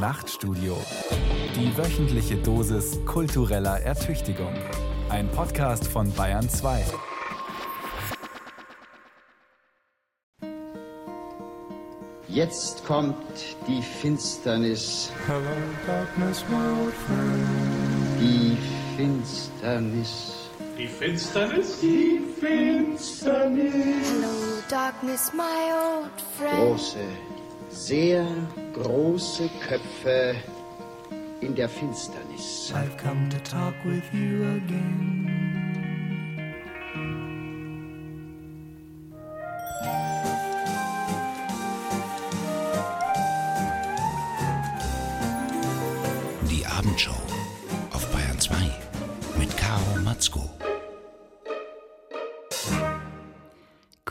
Nachtstudio. Die wöchentliche Dosis kultureller Ertüchtigung. Ein Podcast von Bayern 2. Jetzt kommt die Finsternis. Hello, darkness, my old friend. Die Finsternis. Die Finsternis? Die Finsternis. Hello, darkness, my old friend. Große, sehr große Köpfe in der Finsternis. I've come to talk with you again.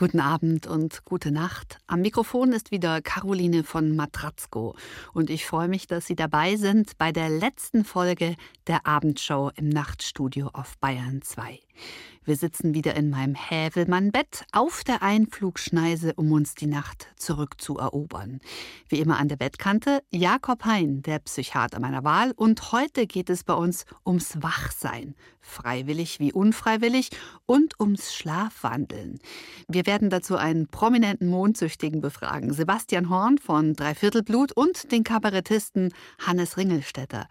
Guten Abend und gute Nacht. Am Mikrofon ist wieder Caroline von Matratzko und ich freue mich, dass Sie dabei sind bei der letzten Folge der Abendshow im Nachtstudio auf Bayern 2. Wir sitzen wieder in meinem Hävelmann-Bett auf der Einflugschneise, um uns die Nacht zurückzuerobern. Wie immer an der Bettkante Jakob Hein, der Psychiater meiner Wahl. Und heute geht es bei uns ums Wachsein, freiwillig wie unfreiwillig, und ums Schlafwandeln. Wir werden dazu einen prominenten Mondsüchtigen befragen, Sebastian Horn von Dreiviertelblut und den Kabarettisten Hannes Ringelstetter,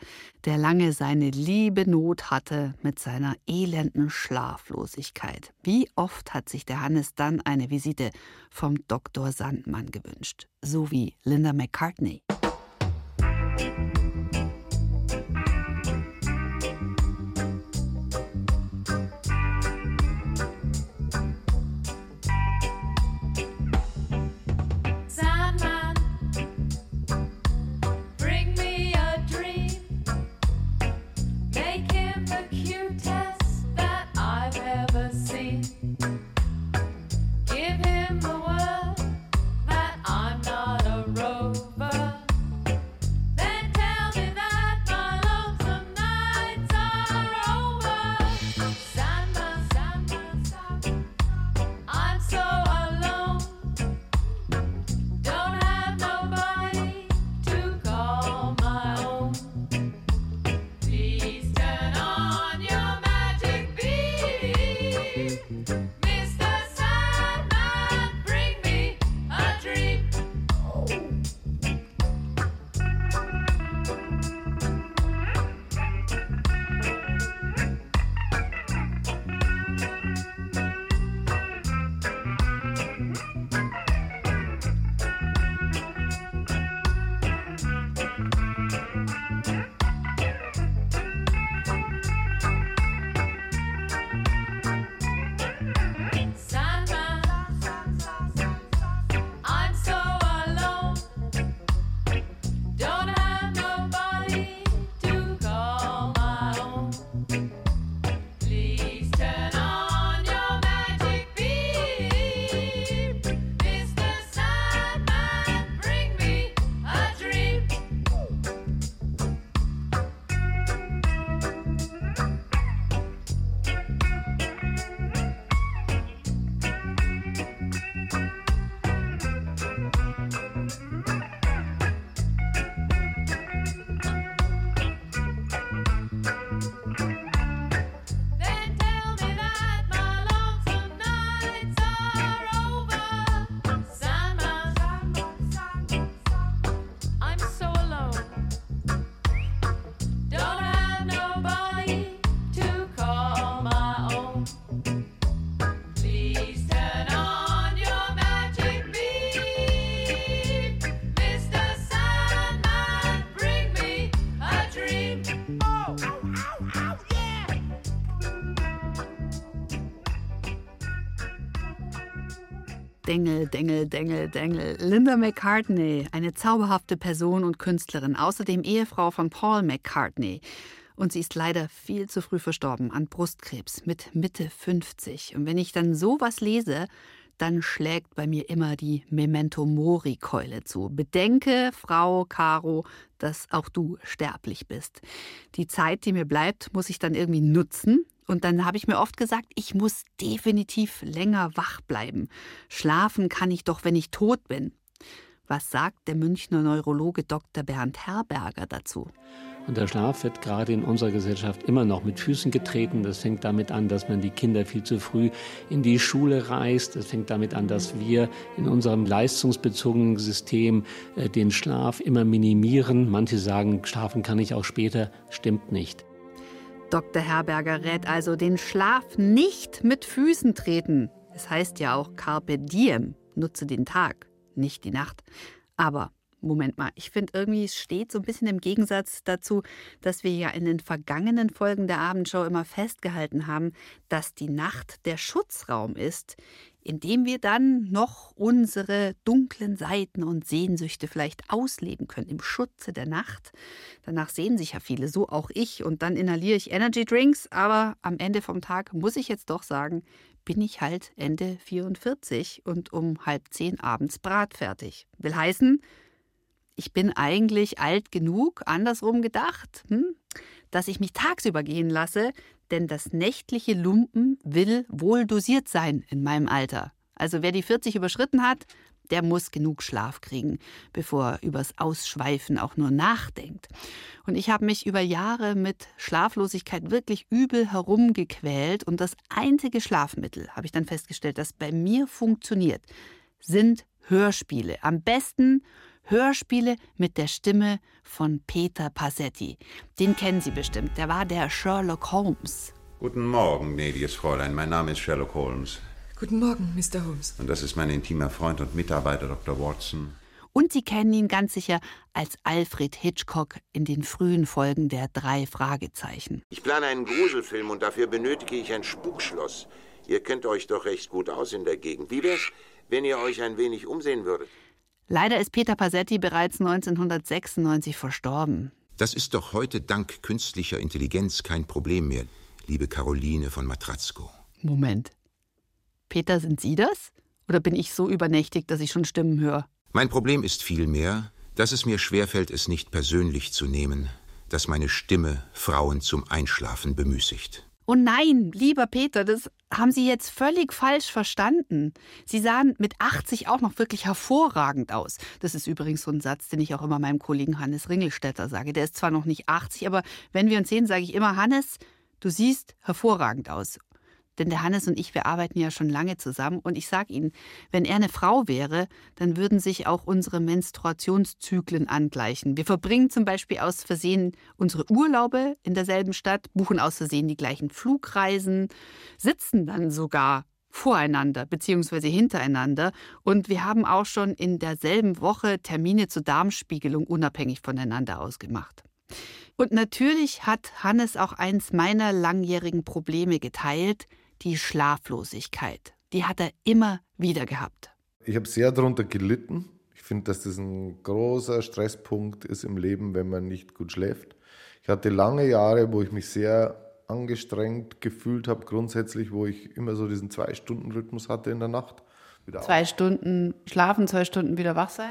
der lange seine liebe Not hatte mit seiner elenden Schlaflosigkeit. Wie oft hat sich der Hannes dann eine Visite vom Dr. Sandmann gewünscht, so wie Linda McCartney. Dengel, Dengel, Dengel, Dengel. Linda McCartney, eine zauberhafte Person und Künstlerin, außerdem Ehefrau von Paul McCartney. Und sie ist leider viel zu früh verstorben an Brustkrebs mit Mitte 50. Und wenn ich dann sowas lese, dann schlägt bei mir immer die Memento Mori-Keule zu. Bedenke, Frau Caro, dass auch du sterblich bist. Die Zeit, die mir bleibt, muss ich dann irgendwie nutzen. Und dann habe ich mir oft gesagt, ich muss definitiv länger wach bleiben. Schlafen kann ich doch, wenn ich tot bin. Was sagt der Münchner Neurologe Dr. Bernd Herberger dazu? Und der Schlaf wird gerade in unserer Gesellschaft immer noch mit Füßen getreten. Das fängt damit an, dass man die Kinder viel zu früh in die Schule reißt. Das fängt damit an, dass wir in unserem leistungsbezogenen System äh, den Schlaf immer minimieren. Manche sagen, schlafen kann ich auch später. Stimmt nicht. Dr. Herberger rät also, den Schlaf nicht mit Füßen treten. Es heißt ja auch Carpe diem, nutze den Tag, nicht die Nacht. Aber Moment mal, ich finde irgendwie, es steht so ein bisschen im Gegensatz dazu, dass wir ja in den vergangenen Folgen der Abendshow immer festgehalten haben, dass die Nacht der Schutzraum ist, in dem wir dann noch unsere dunklen Seiten und Sehnsüchte vielleicht ausleben können, im Schutze der Nacht. Danach sehen sich ja viele, so auch ich, und dann inhaliere ich Energy Drinks, aber am Ende vom Tag muss ich jetzt doch sagen, bin ich halt Ende 44 und um halb zehn abends bratfertig. Will heißen, ich bin eigentlich alt genug, andersrum gedacht, hm, dass ich mich tagsüber gehen lasse, denn das nächtliche Lumpen will wohl dosiert sein in meinem Alter. Also wer die 40 überschritten hat, der muss genug Schlaf kriegen, bevor er übers Ausschweifen auch nur nachdenkt. Und ich habe mich über Jahre mit Schlaflosigkeit wirklich übel herumgequält und das einzige Schlafmittel, habe ich dann festgestellt, das bei mir funktioniert, sind Hörspiele. Am besten Hörspiele mit der Stimme von Peter Passetti. Den kennen Sie bestimmt. Der war der Sherlock Holmes. Guten Morgen, gnädiges Fräulein. Mein Name ist Sherlock Holmes. Guten Morgen, Mr. Holmes. Und das ist mein intimer Freund und Mitarbeiter Dr. Watson. Und Sie kennen ihn ganz sicher als Alfred Hitchcock in den frühen Folgen der drei Fragezeichen. Ich plane einen Gruselfilm und dafür benötige ich ein Spukschloss. Ihr kennt euch doch recht gut aus in der Gegend. Wie wär's, wenn ihr euch ein wenig umsehen würdet? Leider ist Peter Passetti bereits 1996 verstorben. Das ist doch heute dank künstlicher Intelligenz kein Problem mehr, liebe Caroline von Matratzko. Moment. Peter, sind Sie das? Oder bin ich so übernächtig, dass ich schon Stimmen höre? Mein Problem ist vielmehr, dass es mir schwerfällt, es nicht persönlich zu nehmen, dass meine Stimme Frauen zum Einschlafen bemüßigt. Oh nein, lieber Peter, das haben Sie jetzt völlig falsch verstanden. Sie sahen mit 80 auch noch wirklich hervorragend aus. Das ist übrigens so ein Satz, den ich auch immer meinem Kollegen Hannes Ringelstetter sage. Der ist zwar noch nicht 80, aber wenn wir uns sehen, sage ich immer, Hannes, du siehst hervorragend aus. Denn der Hannes und ich, wir arbeiten ja schon lange zusammen. Und ich sage Ihnen, wenn er eine Frau wäre, dann würden sich auch unsere Menstruationszyklen angleichen. Wir verbringen zum Beispiel aus Versehen unsere Urlaube in derselben Stadt, buchen aus Versehen die gleichen Flugreisen, sitzen dann sogar voreinander bzw. hintereinander. Und wir haben auch schon in derselben Woche Termine zur Darmspiegelung unabhängig voneinander ausgemacht. Und natürlich hat Hannes auch eins meiner langjährigen Probleme geteilt, die Schlaflosigkeit. Die hat er immer wieder gehabt. Ich habe sehr darunter gelitten. Ich finde, dass das ein großer Stresspunkt ist im Leben, wenn man nicht gut schläft. Ich hatte lange Jahre, wo ich mich sehr angestrengt gefühlt habe, grundsätzlich, wo ich immer so diesen Zwei-Stunden-Rhythmus hatte in der Nacht. Wieder Zwei Stunden schlafen, zwei Stunden wieder wach sein?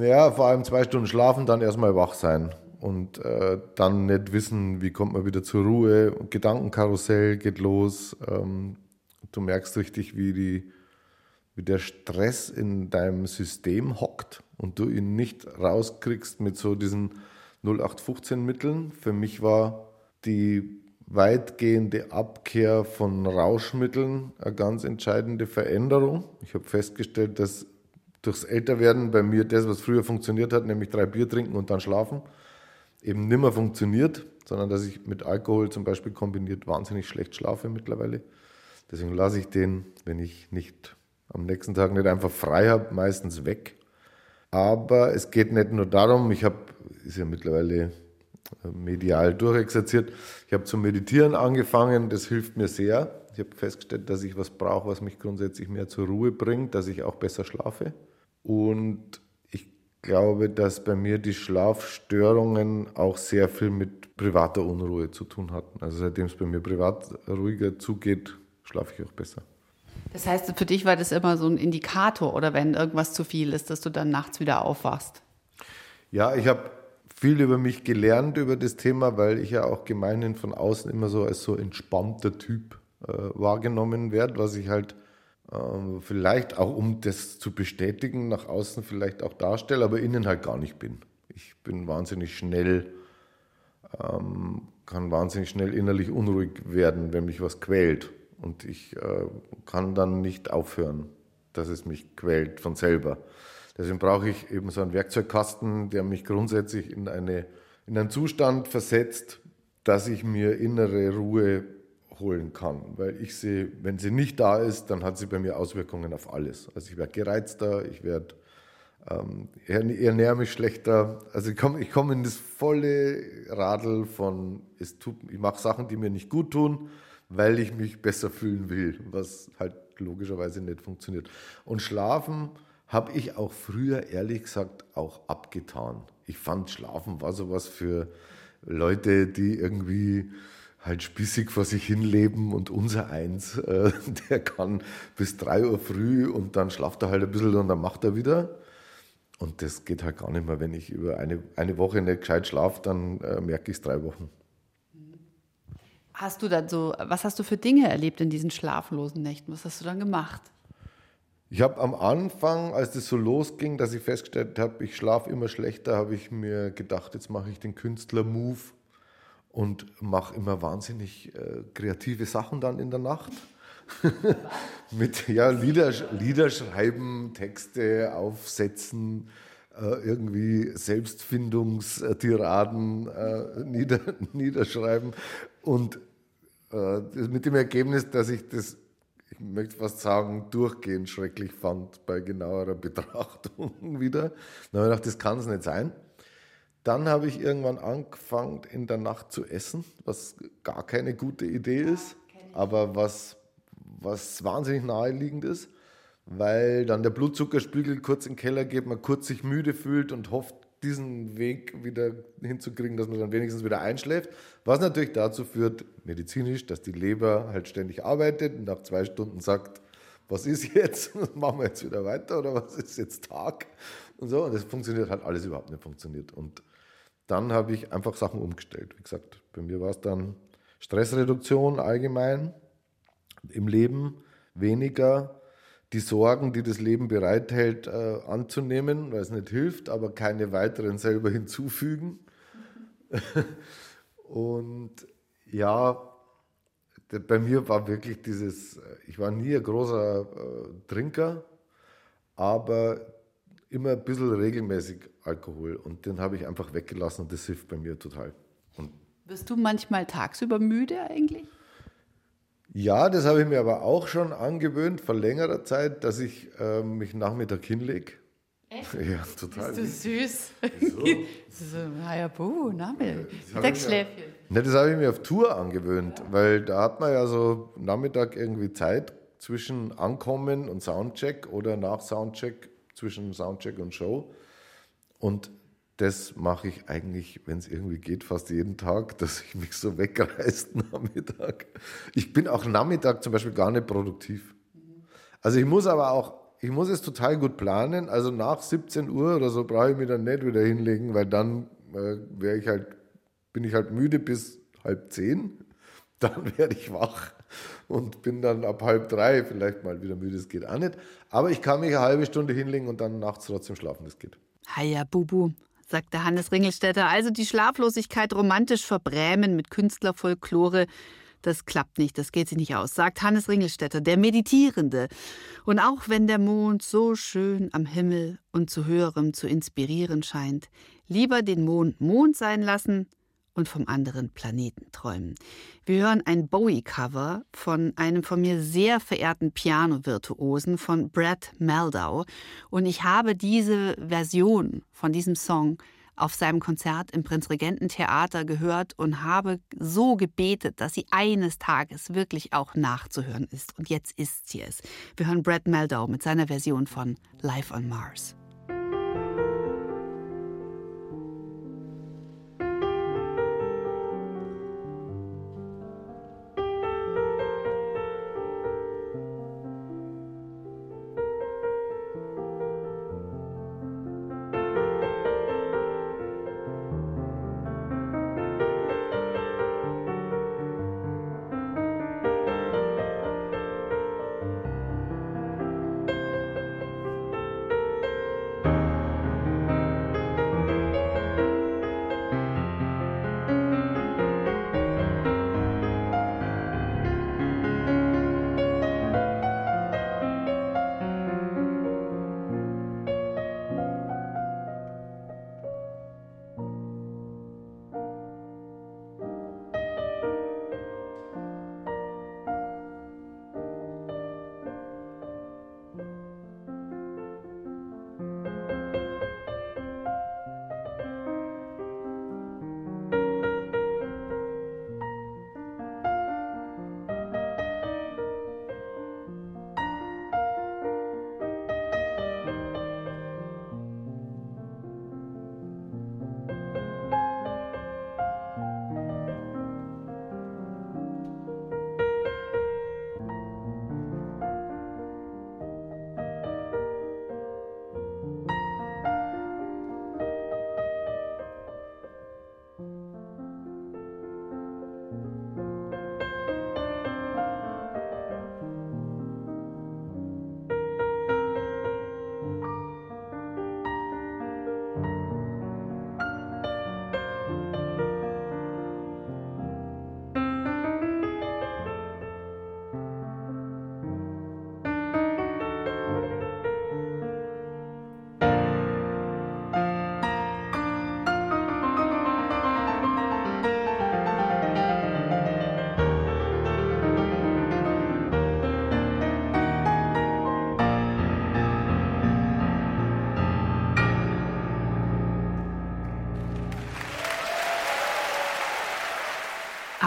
Ja, vor allem zwei Stunden schlafen, dann erstmal wach sein und äh, dann nicht wissen, wie kommt man wieder zur Ruhe. Gedankenkarussell geht los. Ähm, du merkst richtig, wie, die, wie der Stress in deinem System hockt und du ihn nicht rauskriegst mit so diesen 0815-Mitteln. Für mich war die weitgehende Abkehr von Rauschmitteln eine ganz entscheidende Veränderung. Ich habe festgestellt, dass durchs Älterwerden bei mir das, was früher funktioniert hat, nämlich drei Bier trinken und dann schlafen, eben nimmer funktioniert, sondern dass ich mit Alkohol zum Beispiel kombiniert wahnsinnig schlecht schlafe mittlerweile. Deswegen lasse ich den, wenn ich nicht am nächsten Tag nicht einfach frei habe, meistens weg. Aber es geht nicht nur darum, ich habe, ist ja mittlerweile medial durchexerziert, ich habe zum Meditieren angefangen, das hilft mir sehr. Ich habe festgestellt, dass ich was brauche, was mich grundsätzlich mehr zur Ruhe bringt, dass ich auch besser schlafe. Und glaube, dass bei mir die Schlafstörungen auch sehr viel mit privater Unruhe zu tun hatten. Also seitdem es bei mir privat ruhiger zugeht, schlafe ich auch besser. Das heißt, für dich war das immer so ein Indikator oder wenn irgendwas zu viel ist, dass du dann nachts wieder aufwachst? Ja, ich habe viel über mich gelernt über das Thema, weil ich ja auch gemeinhin von außen immer so als so entspannter Typ äh, wahrgenommen werde, was ich halt vielleicht auch, um das zu bestätigen, nach außen vielleicht auch darstelle, aber innen halt gar nicht bin. Ich bin wahnsinnig schnell, ähm, kann wahnsinnig schnell innerlich unruhig werden, wenn mich was quält. Und ich äh, kann dann nicht aufhören, dass es mich quält von selber. Deswegen brauche ich eben so einen Werkzeugkasten, der mich grundsätzlich in, eine, in einen Zustand versetzt, dass ich mir innere Ruhe holen kann. Weil ich sehe, wenn sie nicht da ist, dann hat sie bei mir Auswirkungen auf alles. Also ich werde gereizter, ich werde ähm, ernähre mich schlechter. Also ich komme ich komm in das volle Radl von, es tut, ich mache Sachen, die mir nicht gut tun, weil ich mich besser fühlen will, was halt logischerweise nicht funktioniert. Und Schlafen habe ich auch früher, ehrlich gesagt, auch abgetan. Ich fand, Schlafen war sowas für Leute, die irgendwie halt spießig vor sich hinleben und unser Eins, äh, der kann bis drei Uhr früh und dann schlaft er halt ein bisschen und dann macht er wieder. Und das geht halt gar nicht mehr. Wenn ich über eine, eine Woche nicht gescheit schlafe, dann äh, merke ich es drei Wochen. Hast du dann so, was hast du für Dinge erlebt in diesen schlaflosen Nächten? Was hast du dann gemacht? Ich habe am Anfang, als das so losging, dass ich festgestellt habe, ich schlafe immer schlechter, habe ich mir gedacht, jetzt mache ich den Künstler-Move und mache immer wahnsinnig äh, kreative Sachen dann in der Nacht. Mit ja, Lieder, Lieder schreiben, Texte aufsetzen, äh, irgendwie Selbstfindungstiraden äh, nieder, niederschreiben. Und äh, mit dem Ergebnis, dass ich das, ich möchte fast sagen, durchgehend schrecklich fand bei genauerer Betrachtung wieder. Dann habe ich gedacht, das kann es nicht sein. Dann habe ich irgendwann angefangen, in der Nacht zu essen, was gar keine gute Idee ist, aber was, was wahnsinnig naheliegend ist, weil dann der Blutzuckerspiegel kurz in den Keller geht, man kurz sich müde fühlt und hofft, diesen Weg wieder hinzukriegen, dass man dann wenigstens wieder einschläft. Was natürlich dazu führt, medizinisch, dass die Leber halt ständig arbeitet und nach zwei Stunden sagt, was ist jetzt? Machen wir jetzt wieder weiter oder was ist jetzt Tag? Und so. Und das funktioniert halt alles überhaupt nicht funktioniert. Und dann habe ich einfach Sachen umgestellt. Wie gesagt, bei mir war es dann Stressreduktion allgemein im Leben, weniger die Sorgen, die das Leben bereithält, äh, anzunehmen, weil es nicht hilft, aber keine weiteren selber hinzufügen. Und ja, bei mir war wirklich dieses, ich war nie ein großer äh, Trinker, aber immer ein bisschen regelmäßig Alkohol und den habe ich einfach weggelassen und das hilft bei mir total. Und Bist du manchmal tagsüber müde eigentlich? ja, das habe ich mir aber auch schon angewöhnt vor längerer Zeit, dass ich äh, mich Nachmittag hinlege. Echt? Ja, total. Bist du süß? Wieso? so, naja, buh, mir- Mittagsschläfchen. Ne, das habe ich mir auf Tour angewöhnt, weil da hat man ja so Nachmittag irgendwie Zeit zwischen Ankommen und Soundcheck oder nach Soundcheck zwischen Soundcheck und Show. Und das mache ich eigentlich, wenn es irgendwie geht, fast jeden Tag, dass ich mich so wegreißt Nachmittag. Ich bin auch Nachmittag zum Beispiel gar nicht produktiv. Also ich muss aber auch, ich muss es total gut planen. Also nach 17 Uhr oder so brauche ich mich dann nicht wieder hinlegen, weil dann äh, wäre ich halt, bin ich halt müde bis halb zehn. Dann werde ich wach und bin dann ab halb drei vielleicht mal wieder müde. Das geht auch nicht. Aber ich kann mich eine halbe Stunde hinlegen und dann nachts trotzdem schlafen. Das geht. Haja, Bubu, sagte Hannes Ringelstädter. Also die Schlaflosigkeit romantisch verbrämen mit Künstlerfolklore, das klappt nicht, das geht sich nicht aus, sagt Hannes Ringelstädter, der Meditierende. Und auch wenn der Mond so schön am Himmel und zu höherem zu inspirieren scheint, lieber den Mond Mond sein lassen und vom anderen Planeten träumen. Wir hören ein Bowie-Cover von einem von mir sehr verehrten Piano-Virtuosen von Brad Meldau. Und ich habe diese Version von diesem Song auf seinem Konzert im Prinzregententheater gehört und habe so gebetet, dass sie eines Tages wirklich auch nachzuhören ist. Und jetzt ist sie es. Wir hören Brad Meldau mit seiner Version von Life on Mars.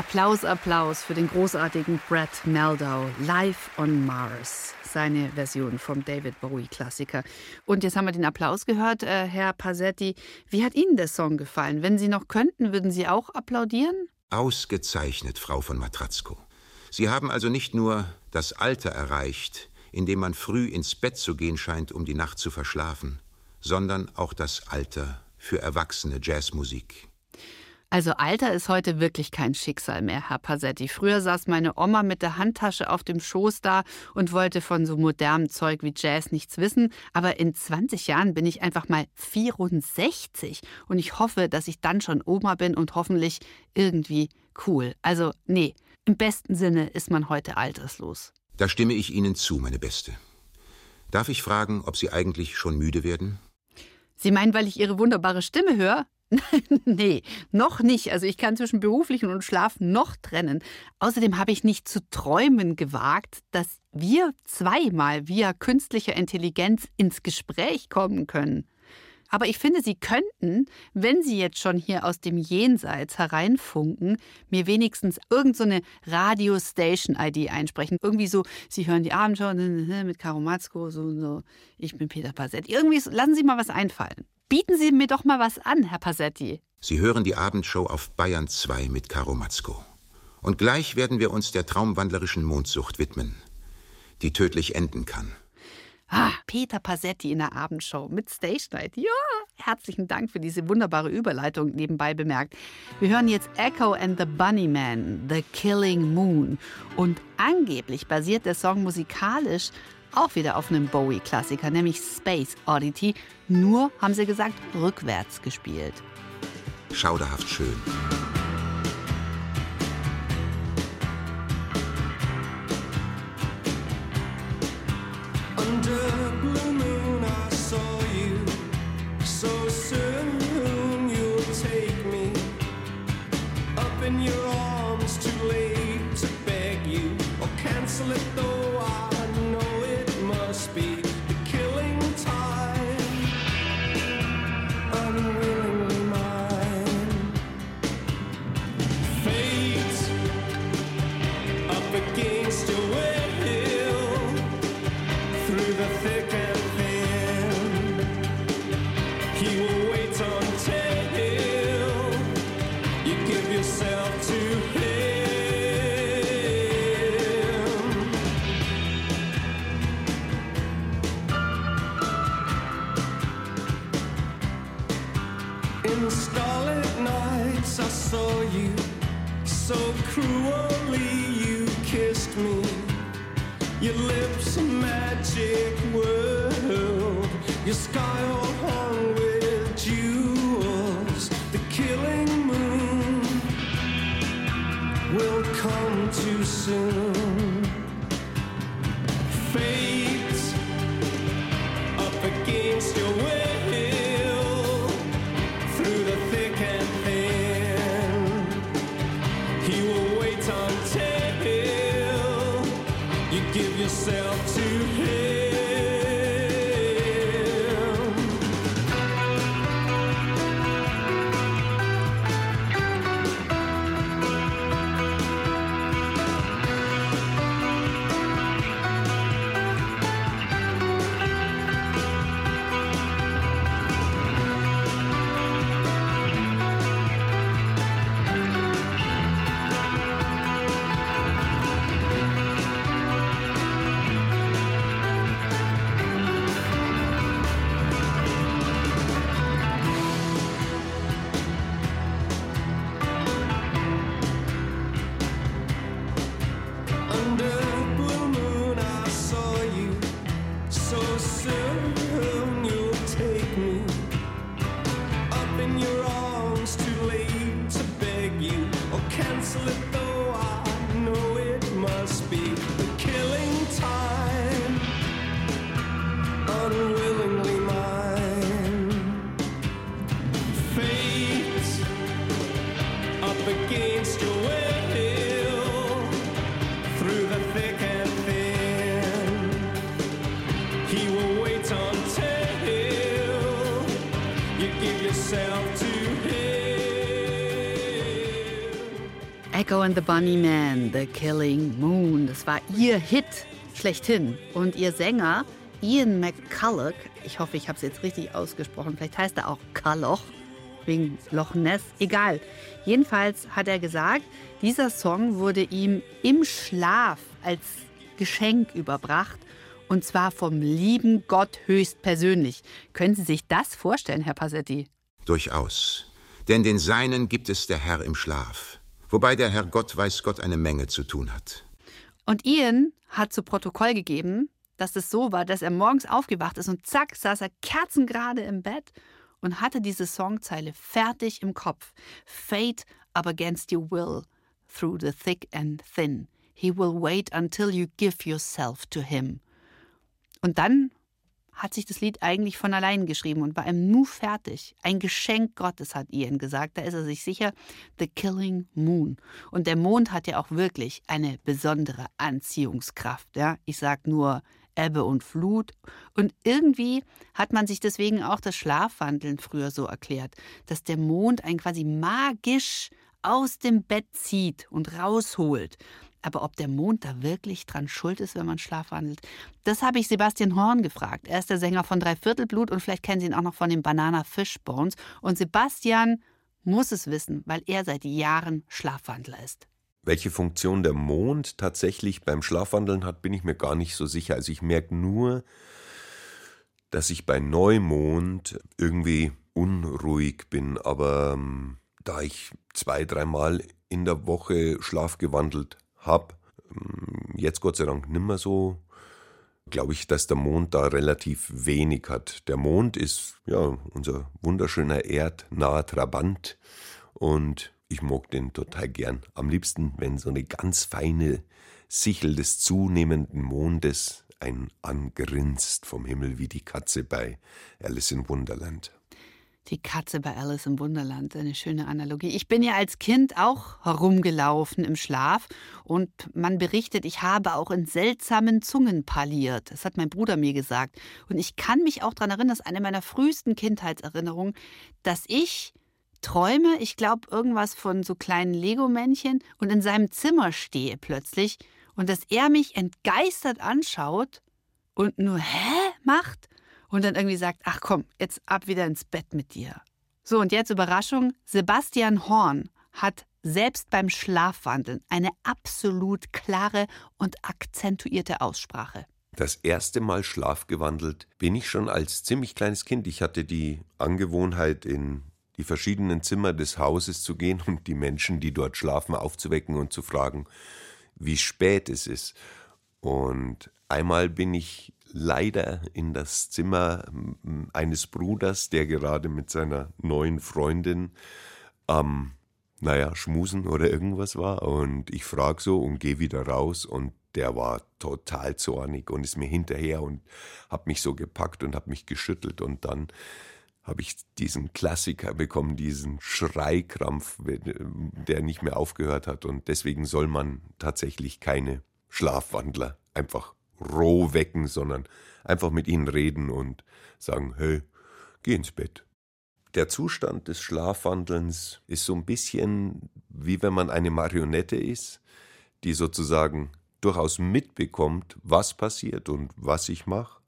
Applaus, Applaus für den großartigen Brad Meldau, Live on Mars, seine Version vom David Bowie-Klassiker. Und jetzt haben wir den Applaus gehört, äh, Herr Pasetti. Wie hat Ihnen der Song gefallen? Wenn Sie noch könnten, würden Sie auch applaudieren? Ausgezeichnet, Frau von Matratzko. Sie haben also nicht nur das Alter erreicht, in dem man früh ins Bett zu gehen scheint, um die Nacht zu verschlafen, sondern auch das Alter für erwachsene Jazzmusik. Also Alter ist heute wirklich kein Schicksal mehr, Herr Pasetti. Früher saß meine Oma mit der Handtasche auf dem Schoß da und wollte von so modernem Zeug wie Jazz nichts wissen. Aber in 20 Jahren bin ich einfach mal 64 und ich hoffe, dass ich dann schon Oma bin und hoffentlich irgendwie cool. Also nee, im besten Sinne ist man heute alterslos. Da stimme ich Ihnen zu, meine Beste. Darf ich fragen, ob Sie eigentlich schon müde werden? Sie meinen, weil ich Ihre wunderbare Stimme höre? nee, noch nicht. Also ich kann zwischen beruflichen und Schlaf noch trennen. Außerdem habe ich nicht zu träumen gewagt, dass wir zweimal via künstlicher Intelligenz ins Gespräch kommen können. Aber ich finde, Sie könnten, wenn Sie jetzt schon hier aus dem Jenseits hereinfunken, mir wenigstens irgendeine so Radio-Station-ID einsprechen. Irgendwie so, Sie hören die Abendschau mit Karo Matzko, so, so, ich bin Peter Passetti. Irgendwie, so, lassen Sie mal was einfallen. Bieten Sie mir doch mal was an, Herr Passetti. Sie hören die Abendshow auf Bayern 2 mit Karo Matzko. Und gleich werden wir uns der traumwandlerischen Mondsucht widmen, die tödlich enden kann. Ah, Peter Passetti in der Abendshow mit Stage Night. Ja, herzlichen Dank für diese wunderbare Überleitung nebenbei bemerkt. Wir hören jetzt Echo and the Bunnyman, The Killing Moon. Und angeblich basiert der Song musikalisch auch wieder auf einem Bowie-Klassiker, nämlich Space Oddity. Nur, haben sie gesagt, rückwärts gespielt. Schauderhaft schön. Lips a magic world. Your sky all hung with jewels. The killing moon will come too soon. Fate Echo and the Bunnymen, The Killing Moon. Das war ihr Hit schlechthin. Und ihr Sänger Ian McCulloch, ich hoffe, ich habe es jetzt richtig ausgesprochen, vielleicht heißt er auch Kalloch, wegen Loch Ness, egal. Jedenfalls hat er gesagt, dieser Song wurde ihm im Schlaf als Geschenk überbracht. Und zwar vom lieben Gott höchstpersönlich. Können Sie sich das vorstellen, Herr Passetti? Durchaus. Denn den Seinen gibt es der Herr im Schlaf. Wobei der Herr Gott weiß Gott eine Menge zu tun hat. Und Ian hat zu Protokoll gegeben, dass es so war, dass er morgens aufgewacht ist und zack, saß er kerzengerade im Bett und hatte diese Songzeile fertig im Kopf. Fate up against your will, through the thick and thin. He will wait until you give yourself to him. Und dann hat sich das Lied eigentlich von allein geschrieben und war ihm nu fertig. Ein Geschenk Gottes, hat Ian gesagt. Da ist er sich sicher. The Killing Moon. Und der Mond hat ja auch wirklich eine besondere Anziehungskraft. Ja? Ich sag nur Ebbe und Flut. Und irgendwie hat man sich deswegen auch das Schlafwandeln früher so erklärt, dass der Mond einen quasi magisch aus dem Bett zieht und rausholt. Aber ob der Mond da wirklich dran schuld ist, wenn man schlafwandelt, das habe ich Sebastian Horn gefragt. Er ist der Sänger von Dreiviertelblut und vielleicht kennen Sie ihn auch noch von den Banana Fishbones. Und Sebastian muss es wissen, weil er seit Jahren Schlafwandler ist. Welche Funktion der Mond tatsächlich beim Schlafwandeln hat, bin ich mir gar nicht so sicher. Also ich merke nur, dass ich bei Neumond irgendwie unruhig bin. Aber ähm, da ich zwei, dreimal in der Woche schlafgewandelt habe, ähm, jetzt Gott sei Dank nimmer so, glaube ich, dass der Mond da relativ wenig hat. Der Mond ist ja unser wunderschöner erdnaher Trabant und ich mag den total gern. Am liebsten, wenn so eine ganz feine Sichel des zunehmenden Mondes ein angrinst vom Himmel wie die Katze bei Alice in Wonderland. Die Katze bei Alice im Wunderland, eine schöne Analogie. Ich bin ja als Kind auch herumgelaufen im Schlaf und man berichtet, ich habe auch in seltsamen Zungen parliert. Das hat mein Bruder mir gesagt. Und ich kann mich auch daran erinnern, das ist eine meiner frühesten Kindheitserinnerungen, dass ich träume, ich glaube, irgendwas von so kleinen Lego-Männchen und in seinem Zimmer stehe plötzlich und dass er mich entgeistert anschaut und nur Hä macht und dann irgendwie sagt, ach komm, jetzt ab wieder ins Bett mit dir. So, und jetzt Überraschung, Sebastian Horn hat selbst beim Schlafwandeln eine absolut klare und akzentuierte Aussprache. Das erste Mal schlafgewandelt bin ich schon als ziemlich kleines Kind. Ich hatte die Angewohnheit, in die verschiedenen Zimmer des Hauses zu gehen und die Menschen, die dort schlafen, aufzuwecken und zu fragen, wie spät es ist. Und einmal bin ich leider in das Zimmer eines Bruders, der gerade mit seiner neuen Freundin am, naja, Schmusen oder irgendwas war. Und ich frage so und gehe wieder raus und der war total zornig und ist mir hinterher und hat mich so gepackt und hat mich geschüttelt und dann habe ich diesen Klassiker bekommen, diesen Schreikrampf, der nicht mehr aufgehört hat. Und deswegen soll man tatsächlich keine Schlafwandler einfach roh wecken, sondern einfach mit ihnen reden und sagen, hey, geh ins Bett. Der Zustand des Schlafwandelns ist so ein bisschen wie wenn man eine Marionette ist, die sozusagen durchaus mitbekommt, was passiert und was ich mache,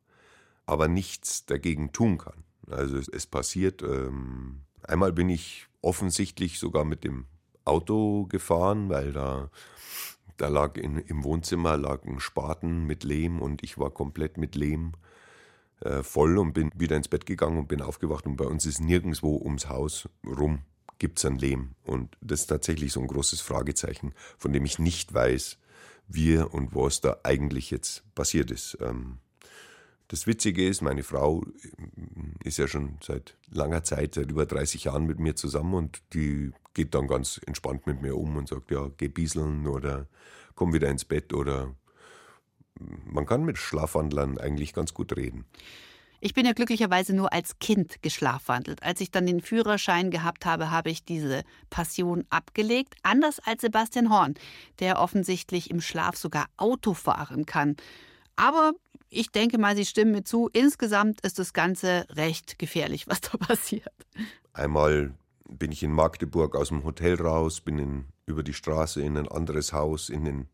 aber nichts dagegen tun kann. Also es, passiert, ähm, einmal bin ich offensichtlich sogar mit dem Auto gefahren, weil da, da lag in, im Wohnzimmer lag ein Spaten mit Lehm und ich war komplett mit Lehm äh, voll und bin wieder ins Bett gegangen und bin aufgewacht und bei uns ist nirgendwo ums Haus rum gibt es ein Lehm. Und das ist tatsächlich so ein großes Fragezeichen, von dem ich nicht weiß, wie und was da eigentlich jetzt passiert ist. Ähm, das Witzige ist, meine Frau ist ja schon seit langer Zeit, seit über 30 Jahren mit mir zusammen und die geht dann ganz entspannt mit mir um und sagt, ja, geh bieseln oder komm wieder ins Bett oder man kann mit Schlafwandlern eigentlich ganz gut reden. Ich bin ja glücklicherweise nur als Kind geschlafwandelt. Als ich dann den Führerschein gehabt habe, habe ich diese Passion abgelegt. Anders als Sebastian Horn, der offensichtlich im Schlaf sogar Auto fahren kann. Aber ich denke mal, Sie stimmen mir zu. Insgesamt ist das Ganze recht gefährlich, was da passiert. Einmal bin ich in Magdeburg aus dem Hotel raus, bin in, über die Straße in ein anderes Haus, in den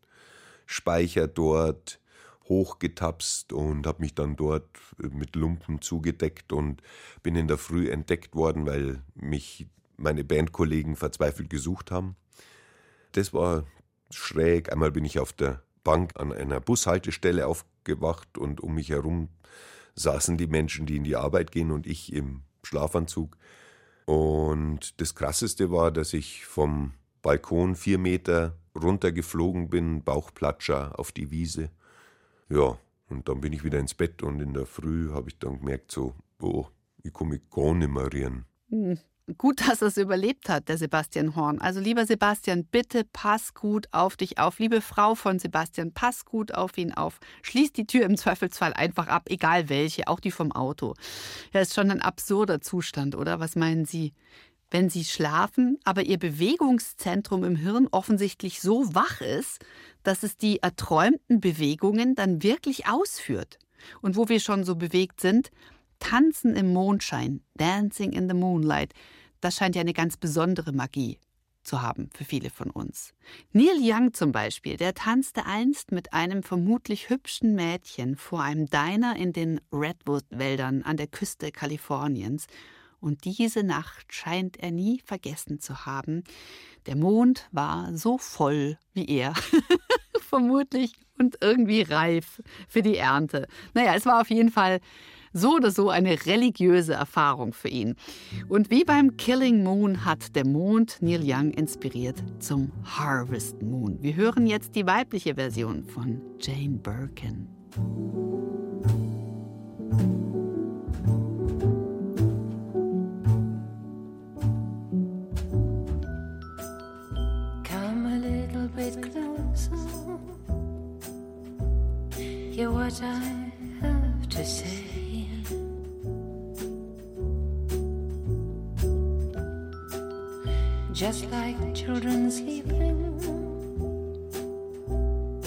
Speicher dort hochgetapst und habe mich dann dort mit Lumpen zugedeckt und bin in der Früh entdeckt worden, weil mich meine Bandkollegen verzweifelt gesucht haben. Das war schräg. Einmal bin ich auf der Bank an einer Bushaltestelle aufgewacht und um mich herum saßen die Menschen, die in die Arbeit gehen und ich im Schlafanzug. Und das Krasseste war, dass ich vom Balkon vier Meter runtergeflogen bin, Bauchplatscher auf die Wiese. Ja, und dann bin ich wieder ins Bett und in der Früh habe ich dann gemerkt, so, oh, ich komme gar nicht mehr rieren. Hm. Gut, dass er es überlebt hat, der Sebastian Horn. Also lieber Sebastian, bitte pass gut auf dich auf. Liebe Frau von Sebastian, pass gut auf ihn auf. Schließ die Tür im Zweifelsfall einfach ab, egal welche, auch die vom Auto. Ja, ist schon ein absurder Zustand, oder? Was meinen Sie? Wenn Sie schlafen, aber Ihr Bewegungszentrum im Hirn offensichtlich so wach ist, dass es die erträumten Bewegungen dann wirklich ausführt. Und wo wir schon so bewegt sind, Tanzen im Mondschein, Dancing in the Moonlight, das scheint ja eine ganz besondere Magie zu haben für viele von uns. Neil Young zum Beispiel, der tanzte einst mit einem vermutlich hübschen Mädchen vor einem Diner in den Redwood-Wäldern an der Küste Kaliforniens. Und diese Nacht scheint er nie vergessen zu haben. Der Mond war so voll wie er. Vermutlich und irgendwie reif für die Ernte. Naja, es war auf jeden Fall so oder so eine religiöse Erfahrung für ihn. Und wie beim Killing Moon hat der Mond Neil Young inspiriert zum Harvest Moon. Wir hören jetzt die weibliche Version von Jane Birkin. What I have to say. Just like children sleeping,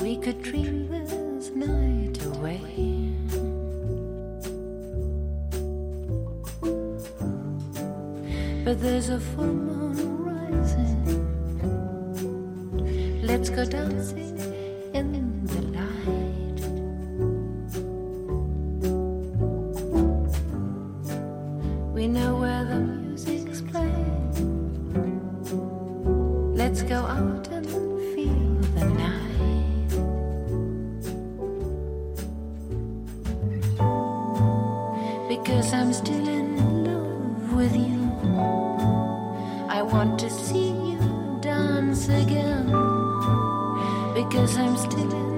we could dream this night away. But there's a full moon rising. Let's go dancing Let's go out and feel the night. Because I'm still in love with you. I want to see you dance again. Because I'm still in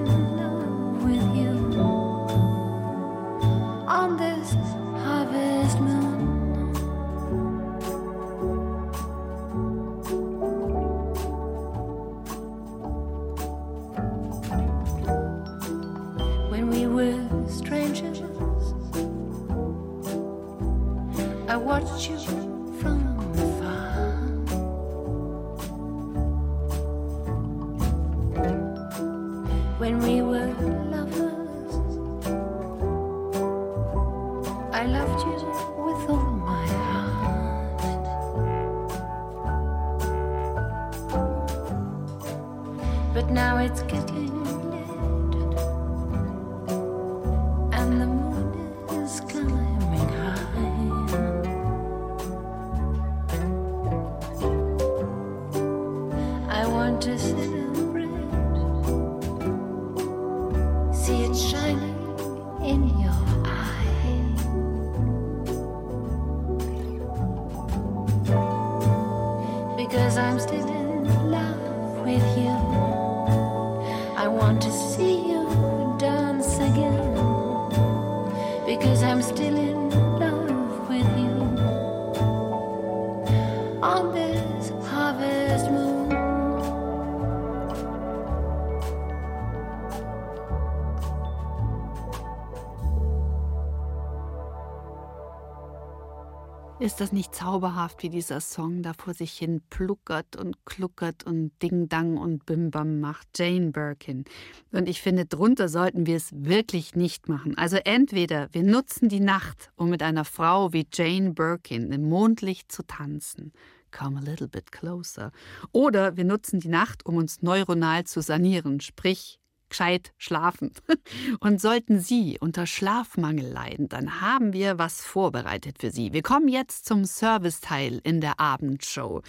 Ist das nicht zauberhaft, wie dieser Song da vor sich hin pluckert und kluckert und Ding-Dang und Bim-Bam macht? Jane Birkin. Und ich finde, drunter sollten wir es wirklich nicht machen. Also entweder wir nutzen die Nacht, um mit einer Frau wie Jane Birkin im Mondlicht zu tanzen. Come a little bit closer. Oder wir nutzen die Nacht, um uns neuronal zu sanieren, sprich gescheit schlafen. Und sollten Sie unter Schlafmangel leiden, dann haben wir was vorbereitet für Sie. Wir kommen jetzt zum Serviceteil in der Abendshow.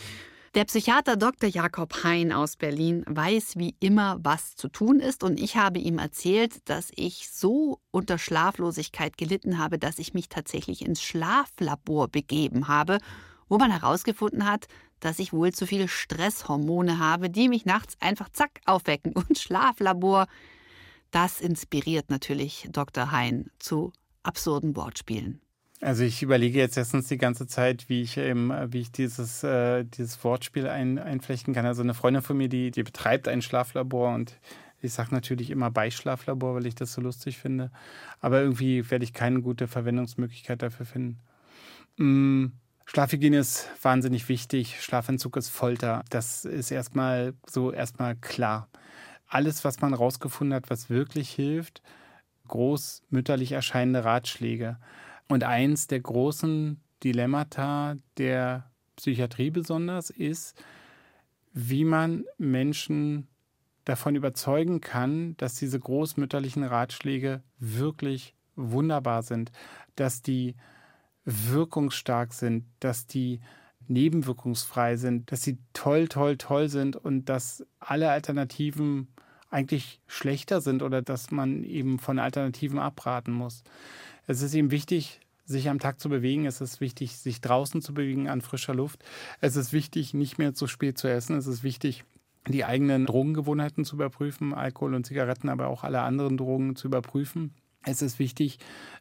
Der Psychiater Dr. Jakob Hein aus Berlin weiß wie immer, was zu tun ist. Und ich habe ihm erzählt, dass ich so unter Schlaflosigkeit gelitten habe, dass ich mich tatsächlich ins Schlaflabor begeben habe, wo man herausgefunden hat, dass ich wohl zu viele Stresshormone habe, die mich nachts einfach zack aufwecken. Und Schlaflabor, das inspiriert natürlich Dr. Hein zu absurden Wortspielen. Also ich überlege jetzt erstens die ganze Zeit, wie ich, ähm, wie ich dieses, äh, dieses Wortspiel ein, einflechten kann. Also eine Freundin von mir, die, die betreibt ein Schlaflabor und ich sage natürlich immer Beischlaflabor, weil ich das so lustig finde. Aber irgendwie werde ich keine gute Verwendungsmöglichkeit dafür finden. Mm, Schlafhygiene ist wahnsinnig wichtig. Schlafentzug ist Folter. Das ist erstmal so erstmal klar. Alles, was man rausgefunden hat, was wirklich hilft, großmütterlich erscheinende Ratschläge. Und eins der großen Dilemmata der Psychiatrie besonders ist, wie man Menschen davon überzeugen kann, dass diese großmütterlichen Ratschläge wirklich wunderbar sind, dass die wirkungsstark sind, dass die nebenwirkungsfrei sind, dass sie toll, toll, toll sind und dass alle Alternativen eigentlich schlechter sind oder dass man eben von Alternativen abraten muss. Es ist eben wichtig, sich am Tag zu bewegen. Es ist wichtig, sich draußen zu bewegen an frischer Luft. Es ist wichtig, nicht mehr zu spät zu essen. Es ist wichtig, die eigenen Drogengewohnheiten zu überprüfen, Alkohol und Zigaretten, aber auch alle anderen Drogen zu überprüfen. Es ist wichtig,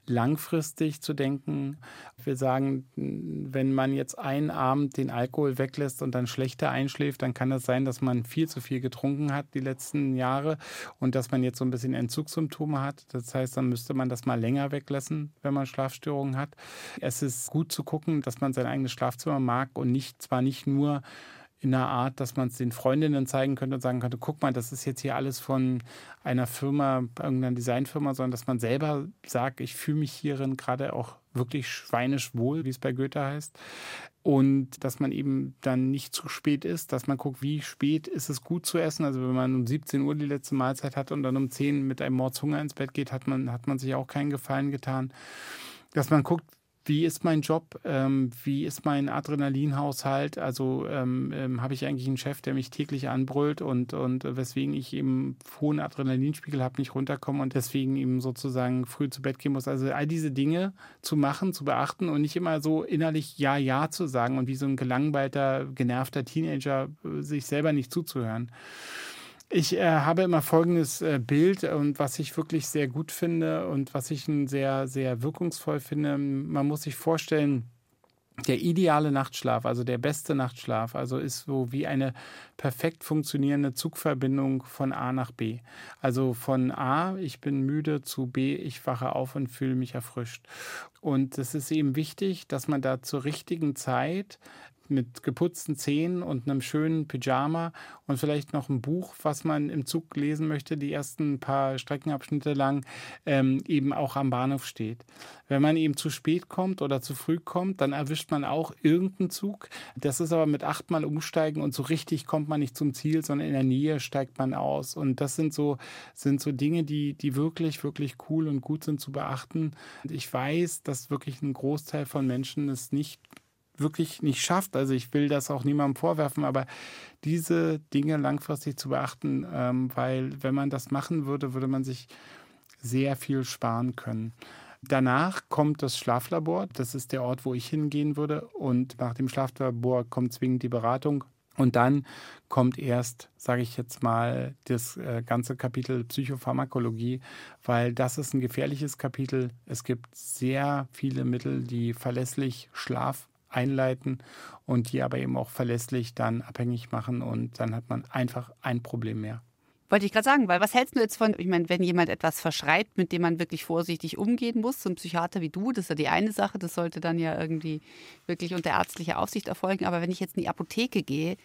langfristig zu denken. Wir sagen, wenn man jetzt einen Abend den Alkohol weglässt und dann schlechter einschläft, dann kann es sein, dass man viel zu viel getrunken hat die letzten Jahre und dass man jetzt so ein bisschen Entzugssymptome hat. Das heißt, dann müsste man das mal länger weglassen, wenn man Schlafstörungen hat. Es ist gut zu gucken, dass man sein eigenes Schlafzimmer mag und nicht zwar nicht nur in einer Art, dass man es den Freundinnen zeigen könnte und sagen könnte, guck mal, das ist jetzt hier alles von einer Firma, irgendeiner Designfirma, sondern dass man selber sagt, ich fühle mich hierin gerade auch wirklich schweinisch wohl, wie es bei Goethe heißt. Und dass man eben dann nicht zu spät ist, dass man guckt, wie spät ist es gut zu essen. Also wenn man um 17 Uhr die letzte Mahlzeit hat und dann um 10 mit einem Mordshunger ins Bett geht, hat man, hat man sich auch keinen Gefallen getan. Dass man guckt, wie ist mein Job, ähm, wie ist mein Adrenalinhaushalt, also ähm, ähm, habe ich eigentlich einen Chef, der mich täglich anbrüllt und, und weswegen ich eben hohen Adrenalinspiegel habe, nicht runterkomme und deswegen eben sozusagen früh zu Bett gehen muss. Also all diese Dinge zu machen, zu beachten und nicht immer so innerlich Ja, Ja zu sagen und wie so ein gelangweilter, genervter Teenager äh, sich selber nicht zuzuhören. Ich äh, habe immer folgendes äh, Bild und was ich wirklich sehr gut finde und was ich sehr, sehr wirkungsvoll finde. Man muss sich vorstellen, der ideale Nachtschlaf, also der beste Nachtschlaf, also ist so wie eine perfekt funktionierende Zugverbindung von A nach B. Also von A, ich bin müde, zu B, ich wache auf und fühle mich erfrischt. Und es ist eben wichtig, dass man da zur richtigen Zeit mit geputzten Zähnen und einem schönen Pyjama und vielleicht noch ein Buch, was man im Zug lesen möchte, die ersten paar Streckenabschnitte lang, ähm, eben auch am Bahnhof steht. Wenn man eben zu spät kommt oder zu früh kommt, dann erwischt man auch irgendeinen Zug. Das ist aber mit achtmal umsteigen und so richtig kommt man nicht zum Ziel, sondern in der Nähe steigt man aus. Und das sind so, sind so Dinge, die, die wirklich, wirklich cool und gut sind zu beachten. Und ich weiß, dass wirklich ein Großteil von Menschen es nicht wirklich nicht schafft. Also ich will das auch niemandem vorwerfen, aber diese Dinge langfristig zu beachten, ähm, weil wenn man das machen würde, würde man sich sehr viel sparen können. Danach kommt das Schlaflabor. Das ist der Ort, wo ich hingehen würde. Und nach dem Schlaflabor kommt zwingend die Beratung. Und dann kommt erst, sage ich jetzt mal, das äh, ganze Kapitel Psychopharmakologie, weil das ist ein gefährliches Kapitel. Es gibt sehr viele Mittel, die verlässlich Schlaf einleiten und die aber eben auch verlässlich dann abhängig machen und dann hat man einfach ein Problem mehr. Wollte ich gerade sagen, weil was hältst du jetzt von, ich meine, wenn jemand etwas verschreibt, mit dem man wirklich vorsichtig umgehen muss, so ein Psychiater wie du, das ist ja die eine Sache, das sollte dann ja irgendwie wirklich unter ärztlicher Aufsicht erfolgen. Aber wenn ich jetzt in die Apotheke gehe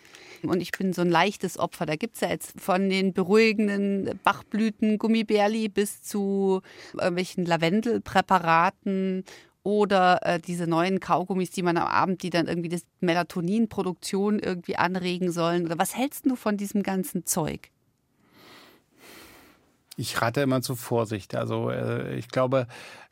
und ich bin so ein leichtes Opfer, da gibt es ja jetzt von den beruhigenden Bachblüten, Gummibärli bis zu irgendwelchen Lavendelpräparaten oder äh, diese neuen Kaugummis, die man am Abend, die dann irgendwie das Melatoninproduktion irgendwie anregen sollen? Oder was hältst du von diesem ganzen Zeug? Ich rate immer zu Vorsicht. Also äh, ich glaube,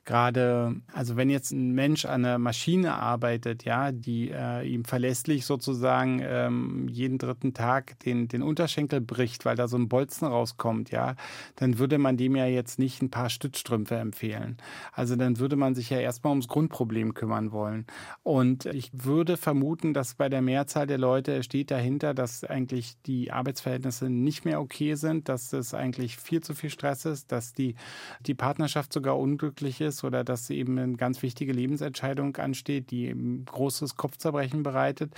gerade, also wenn jetzt ein Mensch an einer Maschine arbeitet, ja, die äh, ihm verlässlich sozusagen ähm, jeden dritten Tag den, den Unterschenkel bricht, weil da so ein Bolzen rauskommt, ja, dann würde man dem ja jetzt nicht ein paar Stützstrümpfe empfehlen. Also dann würde man sich ja erstmal ums Grundproblem kümmern wollen. Und ich würde vermuten, dass bei der Mehrzahl der Leute steht dahinter, dass eigentlich die Arbeitsverhältnisse nicht mehr okay sind, dass es eigentlich viel zu viel Stress ist, dass die, die Partnerschaft sogar unglücklich ist oder dass eben eine ganz wichtige Lebensentscheidung ansteht, die großes Kopfzerbrechen bereitet.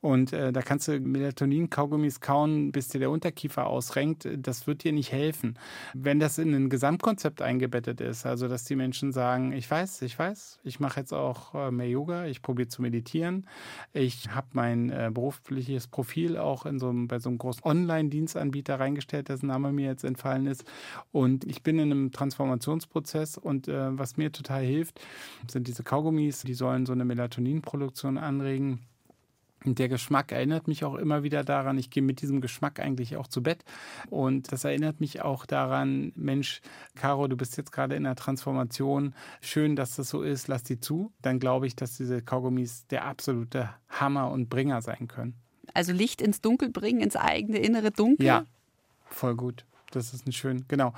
Und äh, da kannst du Melatonin-Kaugummis kauen, bis dir der Unterkiefer ausrenkt. Das wird dir nicht helfen. Wenn das in ein Gesamtkonzept eingebettet ist, also dass die Menschen sagen, ich weiß, ich weiß, ich mache jetzt auch äh, mehr Yoga, ich probiere zu meditieren, ich habe mein äh, berufliches Profil auch in so einem, bei so einem großen Online-Dienstanbieter reingestellt, dessen Name mir jetzt entfallen ist. Und ich bin in einem Transformationsprozess und äh, was mir total hilft, sind diese Kaugummis, die sollen so eine Melatoninproduktion anregen. Und der Geschmack erinnert mich auch immer wieder daran, ich gehe mit diesem Geschmack eigentlich auch zu Bett. Und das erinnert mich auch daran, Mensch, Caro, du bist jetzt gerade in der Transformation. Schön, dass das so ist, lass die zu. Dann glaube ich, dass diese Kaugummis der absolute Hammer und Bringer sein können. Also Licht ins Dunkel bringen, ins eigene innere Dunkel? Ja, voll gut. Das ist ein schön, genau.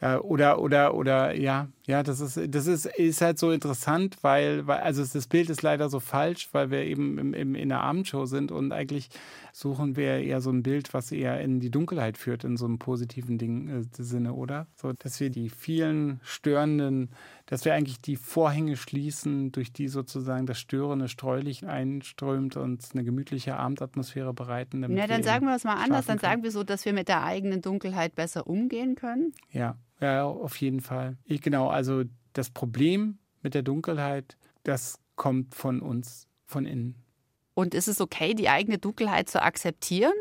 Äh, Oder, oder, oder, ja, ja, das ist, das ist, ist halt so interessant, weil, weil, also das Bild ist leider so falsch, weil wir eben im, im, in der Abendshow sind und eigentlich suchen wir eher so ein Bild, was eher in die Dunkelheit führt, in so einem positiven Ding, äh, Sinne, oder? So, dass wir die vielen störenden, dass wir eigentlich die Vorhänge schließen, durch die sozusagen das störende Streulicht einströmt und eine gemütliche Abendatmosphäre bereiten. damit Ja, dann sagen wir es mal anders. Dann können. sagen wir so, dass wir mit der eigenen Dunkelheit besser umgehen können. Ja, ja, auf jeden Fall. Ich, genau, also das Problem mit der Dunkelheit, das kommt von uns, von innen. Und ist es okay, die eigene Dunkelheit zu akzeptieren?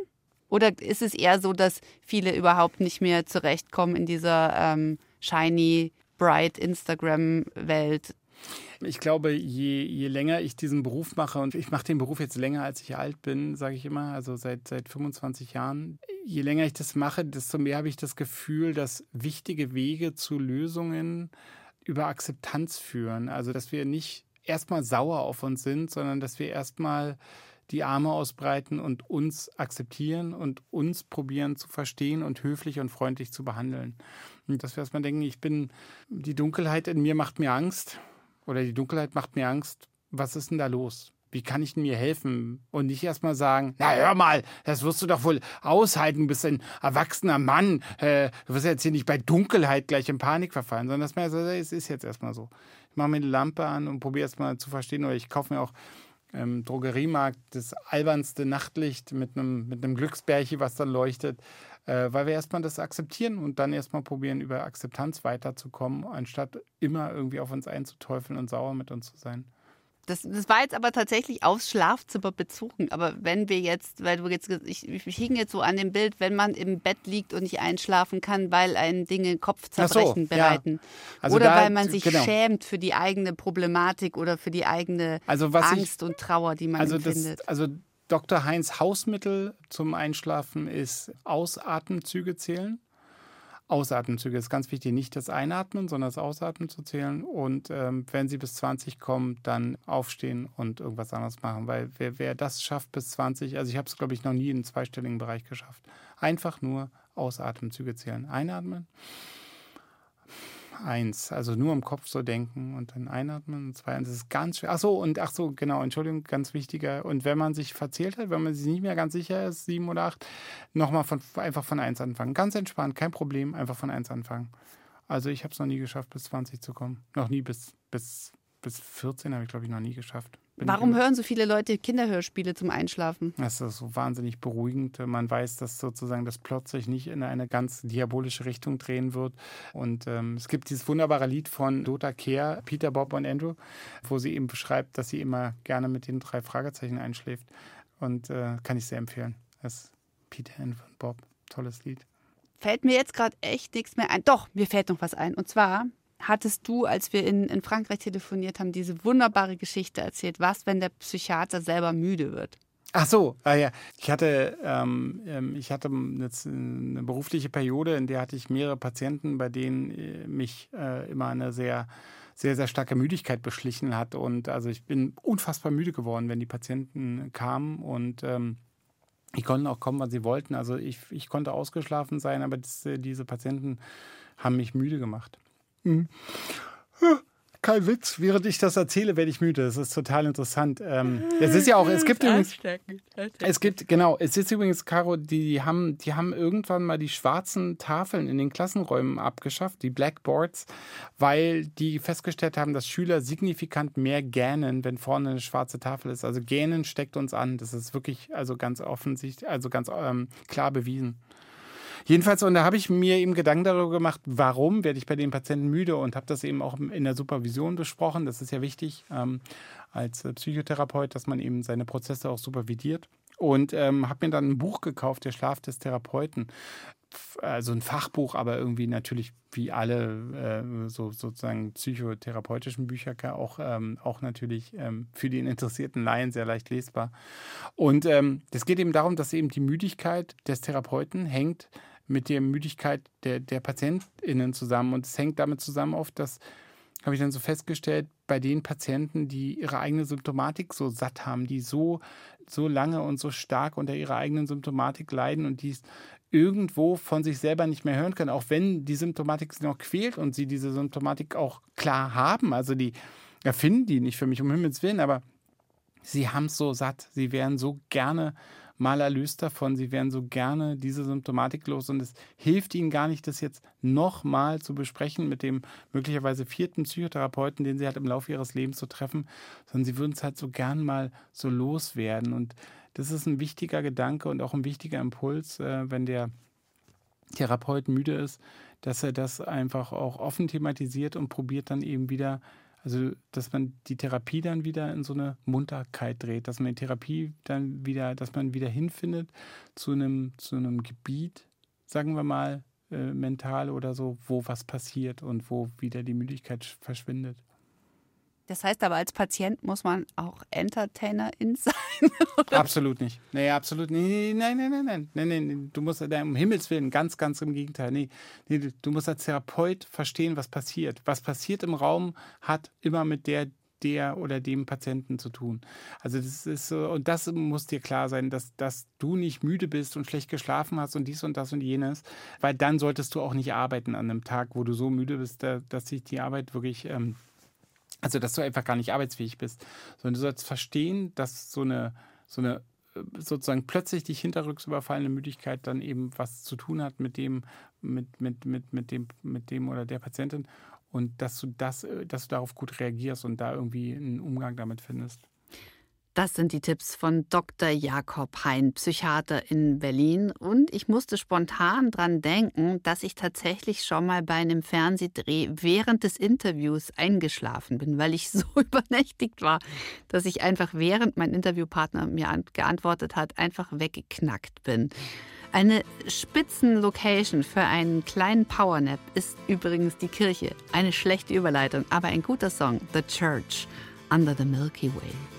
Oder ist es eher so, dass viele überhaupt nicht mehr zurechtkommen in dieser ähm, shiny, bright Instagram-Welt? Ich glaube, je, je länger ich diesen Beruf mache, und ich mache den Beruf jetzt länger, als ich alt bin, sage ich immer, also seit, seit 25 Jahren, je länger ich das mache, desto mehr habe ich das Gefühl, dass wichtige Wege zu Lösungen über Akzeptanz führen. Also, dass wir nicht erstmal sauer auf uns sind, sondern dass wir erstmal die Arme ausbreiten und uns akzeptieren und uns probieren zu verstehen und höflich und freundlich zu behandeln. Und dass wir erstmal denken, ich bin, die Dunkelheit in mir macht mir Angst oder die Dunkelheit macht mir Angst. Was ist denn da los? Wie kann ich denn mir helfen? Und nicht erstmal sagen, na hör mal, das wirst du doch wohl aushalten, du bist ein erwachsener Mann. Äh, du wirst jetzt hier nicht bei Dunkelheit gleich in Panik verfallen, sondern dass man sagt, es ist jetzt erstmal so. Ich mache mir eine Lampe an und probiere erstmal zu verstehen, oder ich kaufe mir auch im Drogeriemarkt das albernste Nachtlicht mit einem, mit einem Glücksbärchen, was dann leuchtet, äh, weil wir erstmal das akzeptieren und dann erstmal probieren, über Akzeptanz weiterzukommen, anstatt immer irgendwie auf uns einzuteufeln und sauer mit uns zu sein. Das, das war jetzt aber tatsächlich aufs Schlafzimmer bezogen. Aber wenn wir jetzt, weil du jetzt, ich, ich hing jetzt so an dem Bild, wenn man im Bett liegt und nicht einschlafen kann, weil einen Dinge Kopfzerbrechen so, ja. bereiten. Also oder da- weil man sich genau. schämt für die eigene Problematik oder für die eigene Also was ich- Angst und Trauer, die man also empfindet. Das, also Dr. Heinz Hausmittel zum Einschlafen ist Ausatemzüge zählen. Ausatemzüge ist ganz wichtig, nicht das Einatmen, sondern das Ausatmen zu zählen. Und ähm, wenn Sie bis 20 kommen, dann aufstehen und irgendwas anderes machen. Weil wer, wer das schafft bis 20, also ich habe es, glaube ich, noch nie im zweistelligen Bereich geschafft. Einfach nur Ausatemzüge zählen. Einatmen. Eins, also nur im Kopf so denken und dann einatmen und zwei. Und das ist ganz schwer. Ach so, und ach so, genau, Entschuldigung, ganz wichtiger. Und wenn man sich verzählt hat, wenn man sich nicht mehr ganz sicher ist, sieben oder acht, nochmal von, einfach von eins anfangen. Ganz entspannt, kein Problem, einfach von eins anfangen. Also ich habe es noch nie geschafft, bis 20 zu kommen. Noch nie bis, bis, bis 14 habe ich, glaube ich, noch nie geschafft. Warum hören so viele Leute Kinderhörspiele zum Einschlafen? das ist so wahnsinnig beruhigend. Man weiß, dass sozusagen das Plot sich nicht in eine ganz diabolische Richtung drehen wird. Und ähm, es gibt dieses wunderbare Lied von Dota Kehr, Peter, Bob und Andrew, wo sie eben beschreibt, dass sie immer gerne mit den drei Fragezeichen einschläft. Und äh, kann ich sehr empfehlen. Das ist Peter, Andrew und Bob. Tolles Lied. Fällt mir jetzt gerade echt nichts mehr ein. Doch, mir fällt noch was ein. Und zwar hattest du, als wir in, in Frankreich telefoniert haben, diese wunderbare Geschichte erzählt. Was, wenn der Psychiater selber müde wird? Ach so, ah ja. Ich hatte, ähm, ähm, ich hatte jetzt eine berufliche Periode, in der hatte ich mehrere Patienten, bei denen äh, mich äh, immer eine sehr, sehr, sehr starke Müdigkeit beschlichen hat. Und also ich bin unfassbar müde geworden, wenn die Patienten kamen und ähm, die konnten auch kommen, wann sie wollten. Also ich, ich konnte ausgeschlafen sein, aber das, äh, diese Patienten haben mich müde gemacht. Mhm. Kein Witz, während ich das erzähle, werde ich müde. Das ist total interessant. Ähm, es ist ja auch, es gibt übrigens, es gibt, genau, es ist übrigens, Caro, die haben, die haben irgendwann mal die schwarzen Tafeln in den Klassenräumen abgeschafft, die Blackboards, weil die festgestellt haben, dass Schüler signifikant mehr gähnen, wenn vorne eine schwarze Tafel ist. Also Gähnen steckt uns an. Das ist wirklich, also ganz offensichtlich, also ganz ähm, klar bewiesen. Jedenfalls, und da habe ich mir eben Gedanken darüber gemacht, warum werde ich bei den Patienten müde und habe das eben auch in der Supervision besprochen. Das ist ja wichtig ähm, als Psychotherapeut, dass man eben seine Prozesse auch supervidiert. Und ähm, habe mir dann ein Buch gekauft, Der Schlaf des Therapeuten. Also ein Fachbuch, aber irgendwie natürlich wie alle äh, so sozusagen psychotherapeutischen Bücher auch, ähm, auch natürlich ähm, für den interessierten Laien sehr leicht lesbar. Und ähm, es geht eben darum, dass eben die Müdigkeit des Therapeuten hängt mit der Müdigkeit der, der PatientInnen zusammen. Und es hängt damit zusammen oft, dass, habe ich dann so festgestellt, bei den Patienten, die ihre eigene Symptomatik so satt haben, die so, so lange und so stark unter ihrer eigenen Symptomatik leiden und die irgendwo von sich selber nicht mehr hören können, auch wenn die Symptomatik sie noch quält und sie diese Symptomatik auch klar haben. Also die erfinden die nicht für mich, um Himmels Willen, aber sie haben es so satt. Sie wären so gerne mal erlöst davon. Sie wären so gerne diese Symptomatik los und es hilft ihnen gar nicht, das jetzt nochmal zu besprechen mit dem möglicherweise vierten Psychotherapeuten, den sie halt im Laufe ihres Lebens so treffen, sondern sie würden es halt so gern mal so loswerden. Und das ist ein wichtiger Gedanke und auch ein wichtiger Impuls, äh, wenn der Therapeut müde ist, dass er das einfach auch offen thematisiert und probiert dann eben wieder also, dass man die Therapie dann wieder in so eine Munterkeit dreht, dass man die Therapie dann wieder, dass man wieder hinfindet zu einem, zu einem Gebiet, sagen wir mal, äh, mental oder so, wo was passiert und wo wieder die Müdigkeit verschwindet. Das heißt aber, als Patient muss man auch Entertainerin sein? Absolut nicht. Nee, absolut nicht. Nein, nein, nein, nein. nein, nein, nein. Du musst, um Himmels Willen, ganz, ganz im Gegenteil. Nee, nee, du musst als Therapeut verstehen, was passiert. Was passiert im Raum, hat immer mit der, der oder dem Patienten zu tun. Also das ist und das muss dir klar sein, dass, dass du nicht müde bist und schlecht geschlafen hast und dies und das und jenes, weil dann solltest du auch nicht arbeiten an einem Tag, wo du so müde bist, dass sich die Arbeit wirklich ähm, also, dass du einfach gar nicht arbeitsfähig bist, sondern du sollst verstehen, dass so eine, so eine äh, sozusagen plötzlich dich hinterrücks überfallene Müdigkeit dann eben was zu tun hat mit dem, mit, mit, mit, mit dem, mit dem oder der Patientin und dass du das, äh, dass du darauf gut reagierst und da irgendwie einen Umgang damit findest. Das sind die Tipps von Dr. Jakob Hein, Psychiater in Berlin. Und ich musste spontan dran denken, dass ich tatsächlich schon mal bei einem Fernsehdreh während des Interviews eingeschlafen bin, weil ich so übernächtigt war, dass ich einfach während mein Interviewpartner mir geantwortet hat, einfach weggeknackt bin. Eine Spitzenlocation für einen kleinen Powernap ist übrigens die Kirche. Eine schlechte Überleitung, aber ein guter Song, The Church, Under the Milky Way.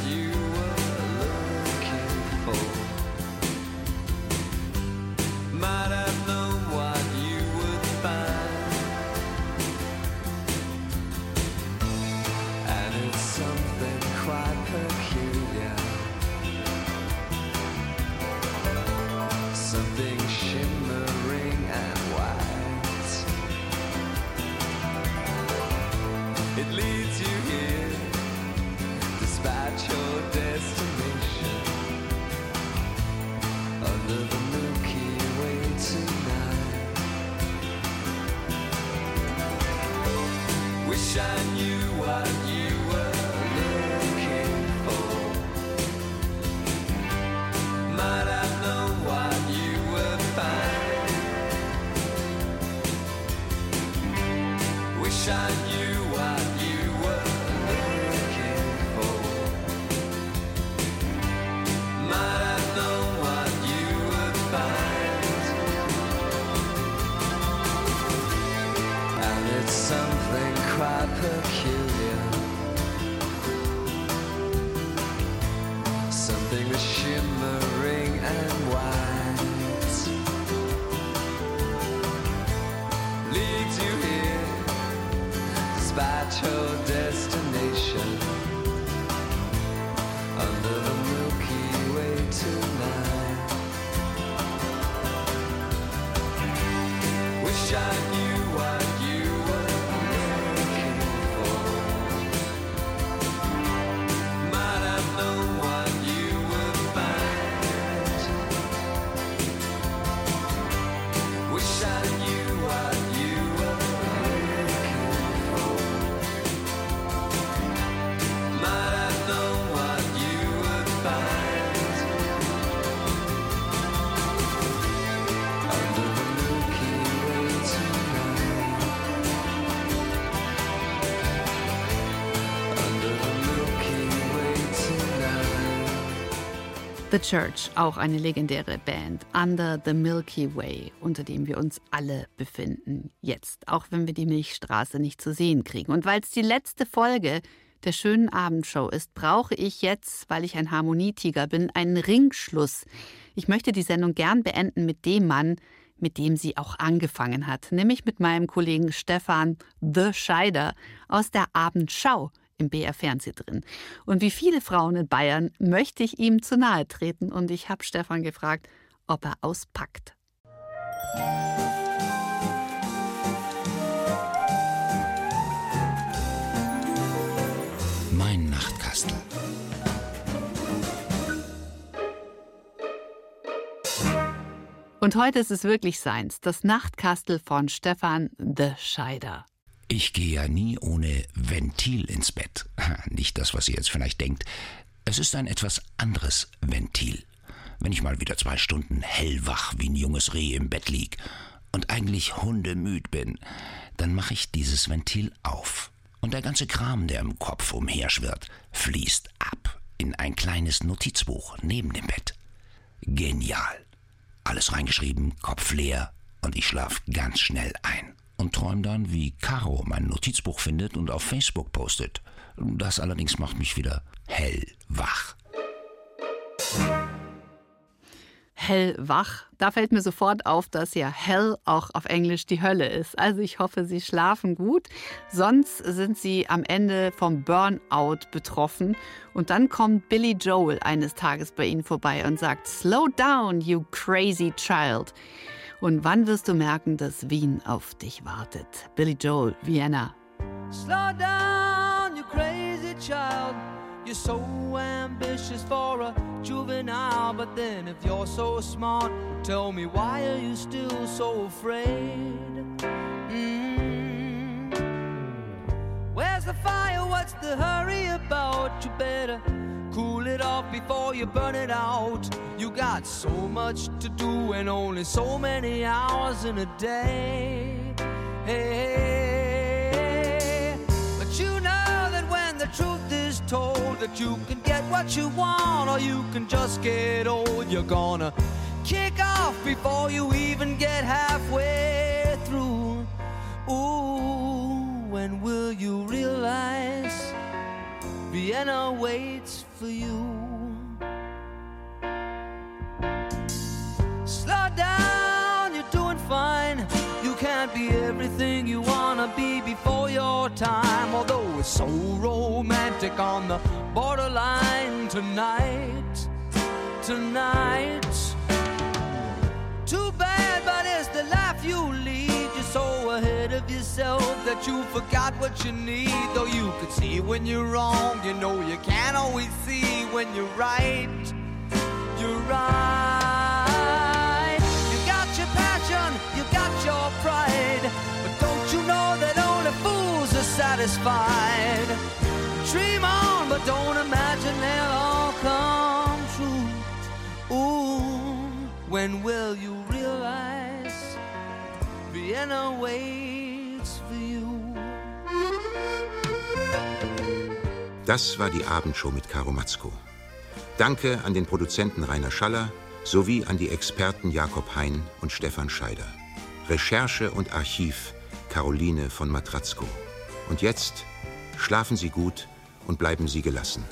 shine. The Church, auch eine legendäre Band, Under the Milky Way, unter dem wir uns alle befinden. Jetzt, auch wenn wir die Milchstraße nicht zu sehen kriegen. Und weil es die letzte Folge der schönen Abendshow ist, brauche ich jetzt, weil ich ein Harmonietiger bin, einen Ringschluss. Ich möchte die Sendung gern beenden mit dem Mann, mit dem sie auch angefangen hat, nämlich mit meinem Kollegen Stefan The Scheider aus der Abendschau im BR Fernseh drin. Und wie viele Frauen in Bayern möchte ich ihm zu nahe treten und ich habe Stefan gefragt, ob er auspackt. Mein Nachtkastel. Und heute ist es wirklich seins, das Nachtkastel von Stefan The Scheider. Ich gehe ja nie ohne Ventil ins Bett. Nicht das, was ihr jetzt vielleicht denkt. Es ist ein etwas anderes Ventil. Wenn ich mal wieder zwei Stunden hellwach wie ein junges Reh im Bett lieg und eigentlich hundemüd bin, dann mache ich dieses Ventil auf. Und der ganze Kram, der im Kopf umherschwirrt, fließt ab in ein kleines Notizbuch neben dem Bett. Genial. Alles reingeschrieben, Kopf leer und ich schlaf ganz schnell ein und träum dann, wie Caro mein Notizbuch findet und auf Facebook postet. Das allerdings macht mich wieder hellwach. Hellwach. Da fällt mir sofort auf, dass ja Hell auch auf Englisch die Hölle ist. Also ich hoffe, Sie schlafen gut. Sonst sind Sie am Ende vom Burnout betroffen. Und dann kommt Billy Joel eines Tages bei Ihnen vorbei und sagt, Slow down, you crazy child. Und wann wirst du merken, dass Wien auf dich wartet? Billy Joel, Vienna. Slow down, you crazy child. You're so ambitious for a juvenile, but then if you're so smart, tell me why are you still so afraid? Mm. Where's the fire? What's the hurry about? You better cool it off before you burn it out. You got so much to do and only so many hours in a day. Hey, but you know that when the truth is told that you can get what you want or you can just get old, you're gonna kick off before you even get halfway it's so romantic on the borderline tonight, tonight. Too bad, but it's the life you lead. You're so ahead of yourself that you forgot what you need. Though you could see when you're wrong, you know you can't always see when you're right. You're right. You got your passion, you got your pride. Satisfied? Dream on, but don't imagine they'll all come true. Ooh, when will you realize Vienna waits for you? Das war die Abendshow mit Caro Matzko. Danke an den Produzenten Rainer Schaller sowie an die Experten Jakob Hein und Stefan Scheider. Recherche und Archiv Caroline von Matratzko. Und jetzt schlafen Sie gut und bleiben Sie gelassen.